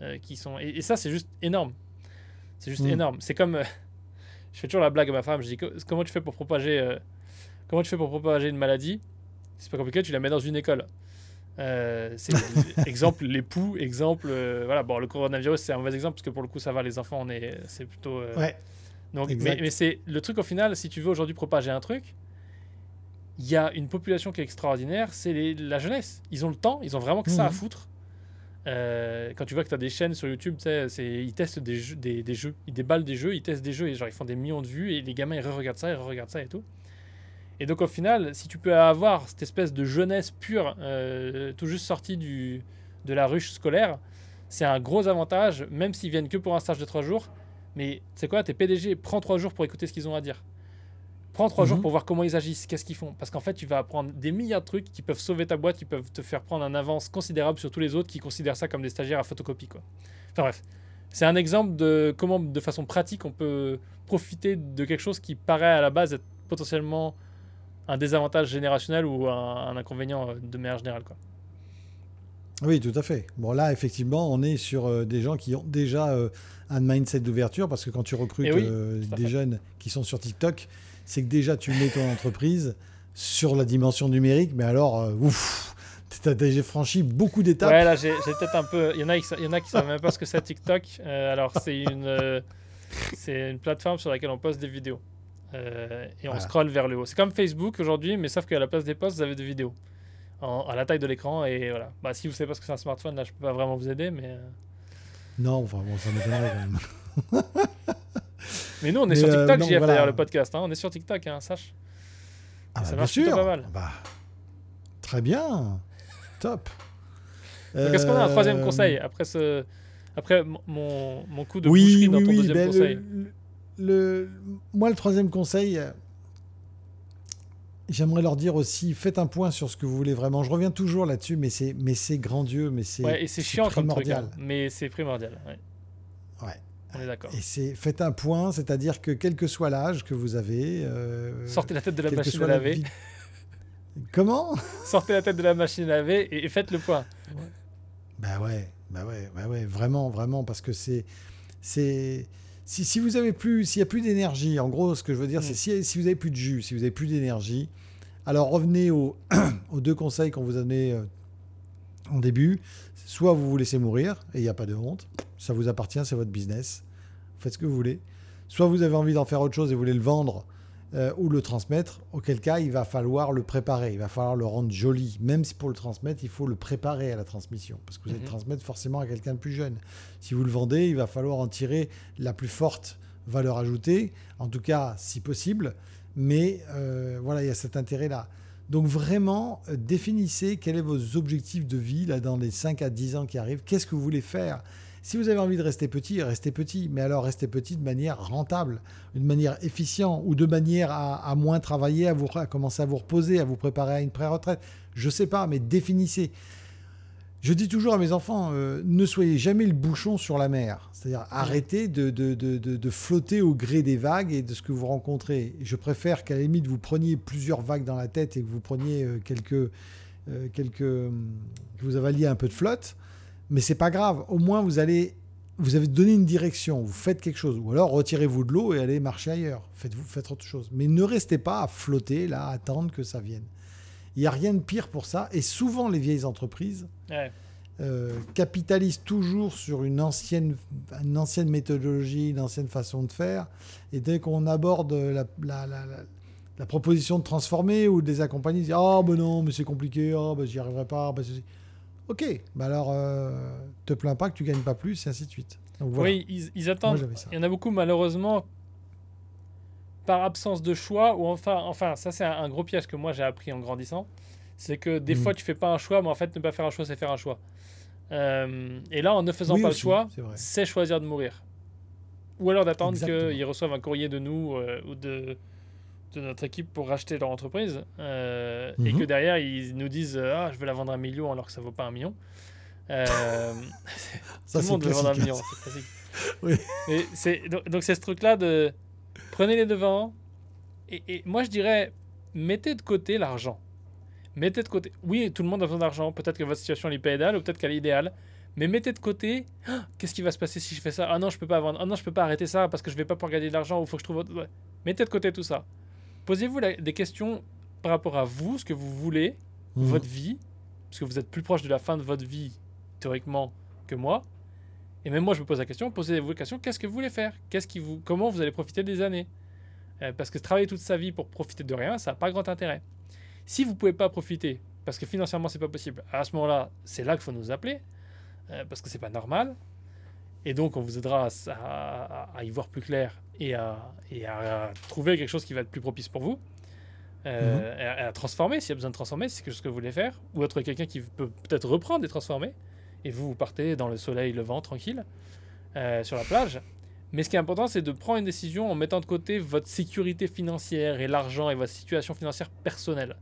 euh, qui sont. Et, ça, c'est juste énorme. C'est juste mm. énorme. C'est comme. Euh, je fais toujours la blague à ma femme. Je dis comment tu fais pour propager. comment tu fais pour propager une maladie? C'est pas compliqué, tu la mets dans une école. Euh, c'est exemple l'époux, exemple euh, voilà bon le coronavirus c'est un mauvais exemple parce que pour le coup ça va les enfants on est c'est plutôt euh, ouais, donc mais, c'est le truc au final si tu veux aujourd'hui propager un truc il y a une population qui est extraordinaire c'est la jeunesse ils ont le temps ils ont vraiment que ça à mhm. Foutre quand tu vois que tu as des chaînes sur YouTube ils testent des jeux, ils déballent des jeux ils testent des jeux et genre ils font des millions de vues et les gamins ils re-regardent ça ils re-regardent ça et tout et donc au final, si tu peux avoir cette espèce de jeunesse pure, euh, tout juste sortie de la ruche scolaire, c'est un gros avantage, même s'ils viennent que pour un stage de 3 jours. Mais c'est quoi, t'es PDG, prends 3 jours pour écouter ce qu'ils ont à dire. Prends 3 jours mhm. pour voir comment ils agissent, qu'est-ce qu'ils font. Parce qu'en fait, tu vas apprendre des milliards de trucs qui peuvent sauver ta boîte, qui peuvent te faire prendre un avance considérable sur tous les autres qui considèrent ça comme des stagiaires à photocopie. Quoi. Enfin bref, c'est un exemple de comment, de façon pratique, on peut profiter de quelque chose qui paraît à la base être potentiellement un désavantage générationnel ou un, inconvénient euh, de manière générale. Quoi. Oui, tout à fait. Bon, là, effectivement, on est sur euh, des gens qui ont déjà euh, un mindset d'ouverture parce que quand tu recrutes eh des jeunes qui sont sur TikTok, c'est que déjà tu mets ton entreprise sur la dimension numérique, mais alors, euh, ouf, déjà franchi beaucoup d'étapes. Ouais, là, j'ai j'ai peut-être un peu. Il y en a, qui qui savent même pas ce que c'est TikTok. Euh, alors, c'est une, euh, c'est une plateforme sur laquelle on poste des vidéos. Euh, et on Voilà. scrolle vers le haut. C'est comme Facebook aujourd'hui, mais sauf qu'à la place des posts, vous avez des vidéos. En- à la taille de l'écran. Et voilà. Bah, si vous savez pas ce que c'est un smartphone, là, je peux pas vraiment vous aider. Mais, Non, enfin bon, ça m'étonnerait quand même. mais nous, on est Mais, sur euh, TikTok, non, JF, voilà. d'ailleurs, le podcast. hein. On est sur TikTok, hein, sache. Ah ça bah, marche bien sûr. pas mal. Bah, très bien. Top. Donc, Est-ce qu'on a un troisième Euh, conseil après, ce... après mon- mon, coup de oui, boucherie dans oui, ton oui, deuxième ben, conseil? le- moi, le troisième conseil, euh, j'aimerais leur dire aussi, faites un point sur ce que vous voulez vraiment. Je reviens toujours là-dessus, mais c'est, mais c'est grandieux, mais c'est, Ouais, et c'est chiant comme truc, primordial. hein, mais c'est primordial. ouais. Ouais. On est d'accord. Et c'est, faites un point, c'est-à-dire que quel que soit l'âge que vous avez, euh, Sortez la tête de la machine à la laver. Comment? Sortez la tête de la machine à laver et, et faites le point. Bah ouais, bah ouais, bah ouais, vraiment, vraiment, parce que c'est, c'est, si, si vous avez plus, s'il y a plus d'énergie, en gros, ce que je veux dire, Mm. c'est si, si vous avez plus de jus, si vous avez plus d'énergie, alors revenez aux, aux deux conseils qu'on vous a donnés euh, en début. Soit vous vous laissez mourir et il n'y a pas de honte, ça vous appartient, c'est votre business, faites ce que vous voulez. Soit vous avez envie d'en faire autre chose et vous voulez le vendre euh, ou le transmettre, auquel cas il va falloir le préparer, il va falloir le rendre joli. Même si pour le transmettre, il faut le préparer à la transmission, parce que vous allez Mhm. le transmettre forcément à quelqu'un de plus jeune. Si vous le vendez, il va falloir en tirer la plus forte valeur ajoutée, en tout cas si possible, mais euh, voilà, il y a cet intérêt-là. Donc vraiment, euh, définissez quels sont vos objectifs de vie là, dans les 5 à 10 ans qui arrivent. Qu'est-ce que vous voulez faire? Si vous avez envie de rester petit, restez petit. Mais alors restez petit de manière rentable, d'une manière efficiente ou de manière à, à moins travailler, à, vous, à commencer à vous reposer, à vous préparer à une pré-retraite. Je sais pas, mais définissez. Je dis toujours à mes enfants, euh, ne soyez jamais le bouchon sur la mer. C'est-à-dire arrêtez de, de, de, de- de flotter au gré des vagues et de ce que vous rencontrez. Je préfère qu'à la limite, vous preniez plusieurs vagues dans la tête et que vous preniez euh, quelques, euh, quelques, hum, que vous avaliez un peu de flotte. Mais c'est pas grave. Au moins, vous allez, vous avez donné une direction. Vous faites quelque chose. Ou alors, retirez-vous de l'eau et allez marcher ailleurs. Faites-vous, faites autre chose. Mais ne restez pas à flotter là, à attendre que ça vienne. Il n'y a rien de pire pour ça. Et souvent, les vieilles entreprises Ouais. euh, capitalisent toujours sur une ancienne, une ancienne méthodologie, une ancienne façon de faire. Et dès qu'on aborde la, la- la- la- la proposition de transformer ou de les accompagner, ils disent Ah, ben non, mais c'est compliqué, ah, ben j'y arriverai pas. ben ceci. Ok, ben alors, euh, te plains pas que tu gagnes pas plus, et ainsi de suite. Donc voilà. Oui, ils, attendent. Il y en a beaucoup, malheureusement, par absence de choix, ou enfin, enfin ça, c'est un, un gros piège que moi j'ai appris en grandissant. C'est que des Mhm. fois, tu fais pas un choix, mais en fait, ne pas faire un choix, c'est faire un choix. Euh, et là, en ne faisant Oui pas aussi, le choix, c'est choisir de mourir. Ou alors d'attendre qu'ils reçoivent un courrier de nous euh, ou de, de notre équipe pour racheter leur entreprise. euh, Et Mhm. que derrière, ils nous disent euh, Ah, je vais la vendre un million alors que ça vaut pas un million. Euh, Ça, tout le monde veut vendre un million, c'est classique. Oui. Donc, donc c'est ce truc-là de prenez les devants. Et, et moi, je dirais, mettez de côté l'argent. Mettez de côté. Oui, tout le monde a besoin d'argent. Peut-être que votre situation n'est pas idéale ou peut-être qu'elle est idéale. Mais mettez de côté. Ah, Qu'est-ce qui va se passer si je fais ça? Ah non, je peux pas vendre. Ah non, je peux pas arrêter ça parce que je vais pas pouvoir gagner de l'argent ou faut que je trouve. autre-. Mettez de côté tout ça. Posez-vous des questions par rapport à vous, ce que vous voulez, Mhm. votre vie, parce que vous êtes plus proche de la fin de votre vie, théoriquement, que moi. Et même moi, je me pose la question, posez-vous la question, qu'est-ce que vous voulez faire? Qu'est-ce qui vous, Comment vous allez profiter des années? Euh, Parce que travailler toute sa vie pour profiter de rien, ça n'a pas grand intérêt. Si vous pouvez pas profiter, parce que financièrement, c'est pas possible, à ce moment-là, c'est là qu'il faut nous appeler, euh, parce que c'est pas normal. Et donc, on vous aidera à, à- à y voir plus clair et à, et à trouver quelque chose qui va être plus propice pour vous. Euh, et à, transformer, s'il y a besoin de transformer, si c'est quelque chose que vous voulez faire. Ou être quelqu'un qui peut peut-être reprendre et transformer. Et vous, vous partez dans le soleil levant, tranquille, euh, sur la plage. Mais ce qui est important, c'est de prendre une décision en mettant de côté votre sécurité financière et l'argent et votre situation financière personnelle.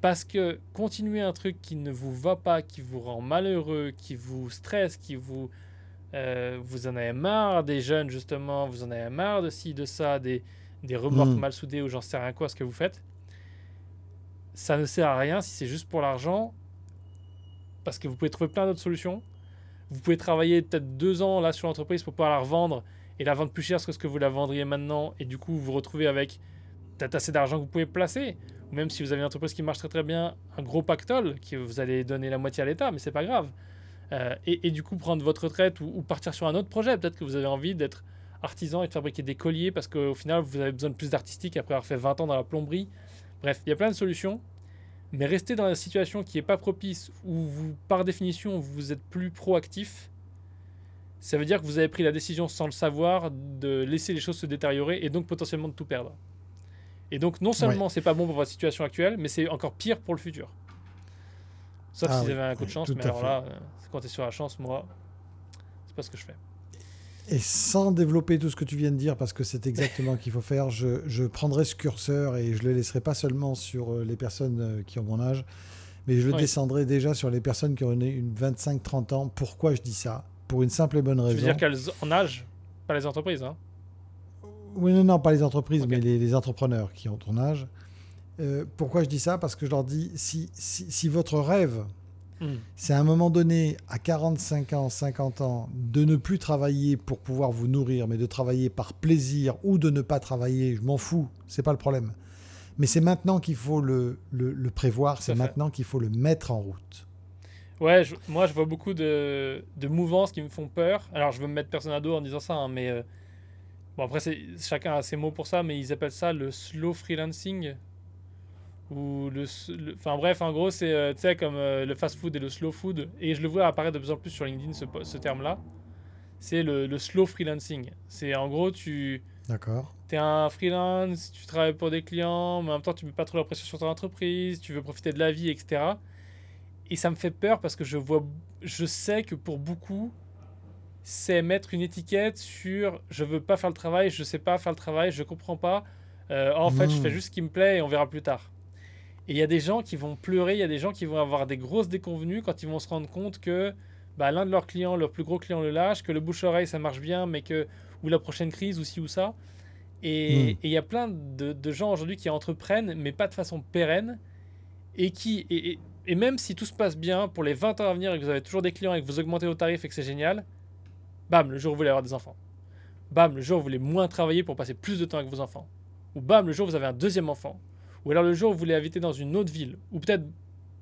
Parce que continuer un truc qui ne vous va pas, qui vous rend malheureux, qui vous stresse, qui vous... euh, vous en avez marre des jeunes, justement, vous en avez marre de ci, de ça, des, des remorques Mm. mal soudées ou j'en sais rien quoi, ce que vous faites. Ça ne sert à rien si c'est juste pour l'argent, parce que vous pouvez trouver plein d'autres solutions. Vous pouvez travailler peut-être deux ans là sur l'entreprise pour pouvoir la revendre et la vendre plus cher que ce que vous la vendriez maintenant, et du coup vous vous retrouvez avec peut-être assez d'argent que vous pouvez placer. Ou même si vous avez une entreprise qui marche très très bien, un gros pactole, que vous allez donner la moitié à l'État, mais c'est pas grave. Euh, et, du coup, prendre votre retraite ou, partir sur un autre projet. Peut-être que vous avez envie d'être artisan et de fabriquer des colliers parce qu'au final, vous avez besoin de plus d'artistique après avoir fait 20 ans dans la plomberie. Bref, il y a plein de solutions. Mais rester dans la situation qui n'est pas propice, où vous, par définition, vous êtes plus proactif, ça veut dire que vous avez pris la décision sans le savoir de laisser les choses se détériorer et donc potentiellement de tout perdre. Et donc non seulement c'est pas bon pour votre situation actuelle, mais c'est encore pire pour le futur. Sauf ah si vous avez un coup de chance, mais alors là, quand tu es sur la chance, moi, c'est pas ce que je fais. Et sans développer tout ce que tu viens de dire, parce que c'est exactement ce qu'il faut faire, je, je, prendrai ce curseur et je le laisserai pas seulement sur euh, les personnes euh, qui ont mon âge, mais je le descendrai déjà sur les personnes qui ont une 25-30 ans. Pourquoi je dis ça? Pour une simple et bonne raison. Tu veux dire qu'elles en âge, pas les entreprises, hein? Oui, non, non, pas les entreprises, mais les, entrepreneurs qui ont ton âge. Euh, pourquoi je dis ça? Parce que je leur dis, si, si, si votre rêve, Hmm. C'est à un moment donné, à 45 ans, 50 ans, de ne plus travailler pour pouvoir vous nourrir, mais de travailler par plaisir ou de ne pas travailler, je m'en fous, c'est pas le problème. Mais c'est maintenant qu'il faut le, le, prévoir, c'est maintenant qu'il faut le mettre en route. Ouais, moi je vois beaucoup de, de, mouvances qui me font peur. Alors je veux me mettre personne à dos en disant ça, hein, mais euh, bon après chacun a ses mots pour ça, mais ils appellent ça le slow freelancing ou le, enfin bref en gros c'est euh, tu sais comme euh, le fast food et le slow food. Et je le vois apparaître de plus en plus sur LinkedIn ce, ce terme là c'est le, le, slow freelancing. C'est en gros tu d'accord. tu es un freelance tu travailles pour des clients mais en même temps tu mets pas trop la pression sur ton entreprise tu veux profiter de la vie etc et ça me fait peur parce que je vois je sais que pour beaucoup c'est mettre une étiquette sur je veux pas faire le travail je sais pas faire le travail je comprends pas. Euh, en fait je fais hmm. juste ce qui me plaît et on verra plus tard et il y a des gens qui vont pleurer, il y a des gens qui vont avoir des grosses déconvenues quand ils vont se rendre compte que bah, l'un de leurs clients, leur plus gros client le lâche, que le bouche-oreille ça marche bien, mais que ou la prochaine crise ou ci ou ça. Et hmm. il y a plein de, gens aujourd'hui qui entreprennent, mais pas de façon pérenne, et qui et, et, même si tout se passe bien pour les 20 ans à venir et que vous avez toujours des clients et que vous augmentez vos tarifs et que c'est génial, bam, le jour où vous voulez avoir des enfants. Bam, le jour où vous voulez moins travailler pour passer plus de temps avec vos enfants. Ou bam, le jour où vous avez un deuxième enfant. Ou alors le jour où vous voulez habiter dans une autre ville, ou peut-être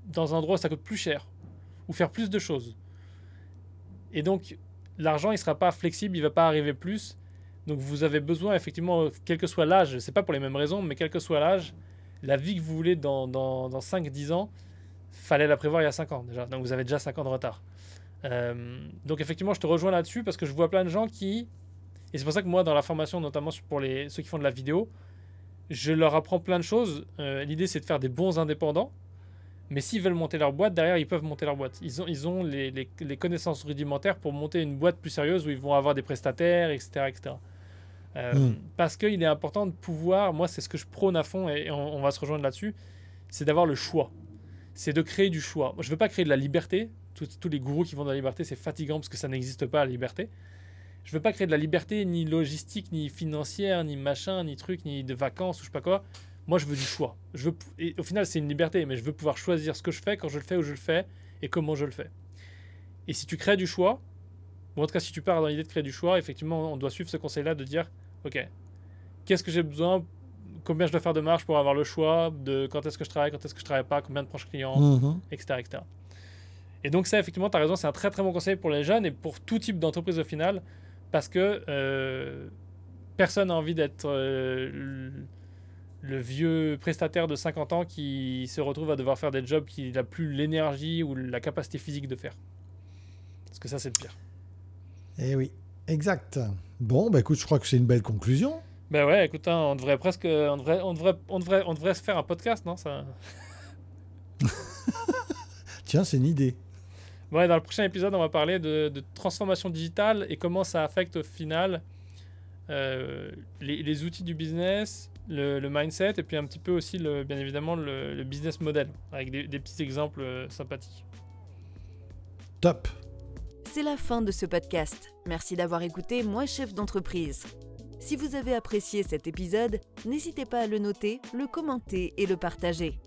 dans un endroit où ça coûte plus cher, ou faire plus de choses. Et donc, l'argent, il ne sera pas flexible, il ne va pas arriver plus. Donc, vous avez besoin, effectivement, quel que soit l'âge, c'est pas pour les mêmes raisons, mais quel que soit l'âge, la vie que vous voulez dans, dans, dans 5-10 ans, fallait la prévoir il y a 5 ans déjà. Donc, vous avez déjà 5 ans de retard. Euh, donc, effectivement, je te rejoins là-dessus parce que je vois plein de gens qui. Et c'est pour ça que moi, dans la formation, notamment pour ceux qui font de la vidéo, je leur apprends plein de choses. Euh, l'idée, c'est de faire des bons indépendants. Mais s'ils veulent monter leur boîte, derrière, ils peuvent monter leur boîte. Ils ont, ils ont les, les, connaissances rudimentaires pour monter une boîte plus sérieuse où ils vont avoir des prestataires, etc. etc. Euh, hmm. Parce qu'il est important de pouvoir, moi, c'est ce que je prône à fond et on, va se rejoindre là-dessus, c'est d'avoir le choix. C'est de créer du choix. je ne veux pas créer de la liberté. Tous, tous les gourous qui vont dans la liberté, c'est fatigant parce que ça n'existe pas, la liberté je veux pas créer de la liberté ni logistique, ni financière, ni machin, ni truc, ni de vacances ou je sais pas quoi. Moi, je veux du choix. Je veux, et au final, c'est une liberté, mais je veux pouvoir choisir ce que je fais, quand je le fais, où je le fais et comment je le fais. Et si tu crées du choix, ou en tout cas, si tu pars dans l'idée de créer du choix, effectivement, on doit suivre ce conseil-là de dire Ok, qu'est-ce que j'ai besoin Combien je dois faire de marge pour avoir le choix de quand est-ce que je travaille, quand est-ce que je travaille pas, combien de proches clients, etc., mhm. etc. Et donc, ça, effectivement, tu as raison, c'est un très très bon conseil pour les jeunes et pour tout type d'entreprise au final parce que euh, personne n'a envie d'être euh, le vieux prestataire de 50 ans qui se retrouve à devoir faire des jobs qu'il n'a plus l'énergie ou la capacité physique de faire. Parce que ça, c'est le pire. Eh oui, exact. Bon, bah écoute, je crois que c'est une belle conclusion. Ben ouais, écoute, hein, on devrait presque, on devrait, on devrait, on devrait, on devrait se faire un podcast, non ça? Tiens, c'est une idée. Ouais, dans le prochain épisode, on va parler de, transformation digitale et comment ça affecte au final euh, les, outils du business, le, mindset et puis un petit peu aussi, le, bien évidemment, le, business model avec des, des petits exemples euh, sympathiques. Top. C'est la fin de ce podcast. Merci d'avoir écouté Moi chef d'entreprise. Si vous avez apprécié cet épisode, n'hésitez pas à le noter, le commenter et le partager.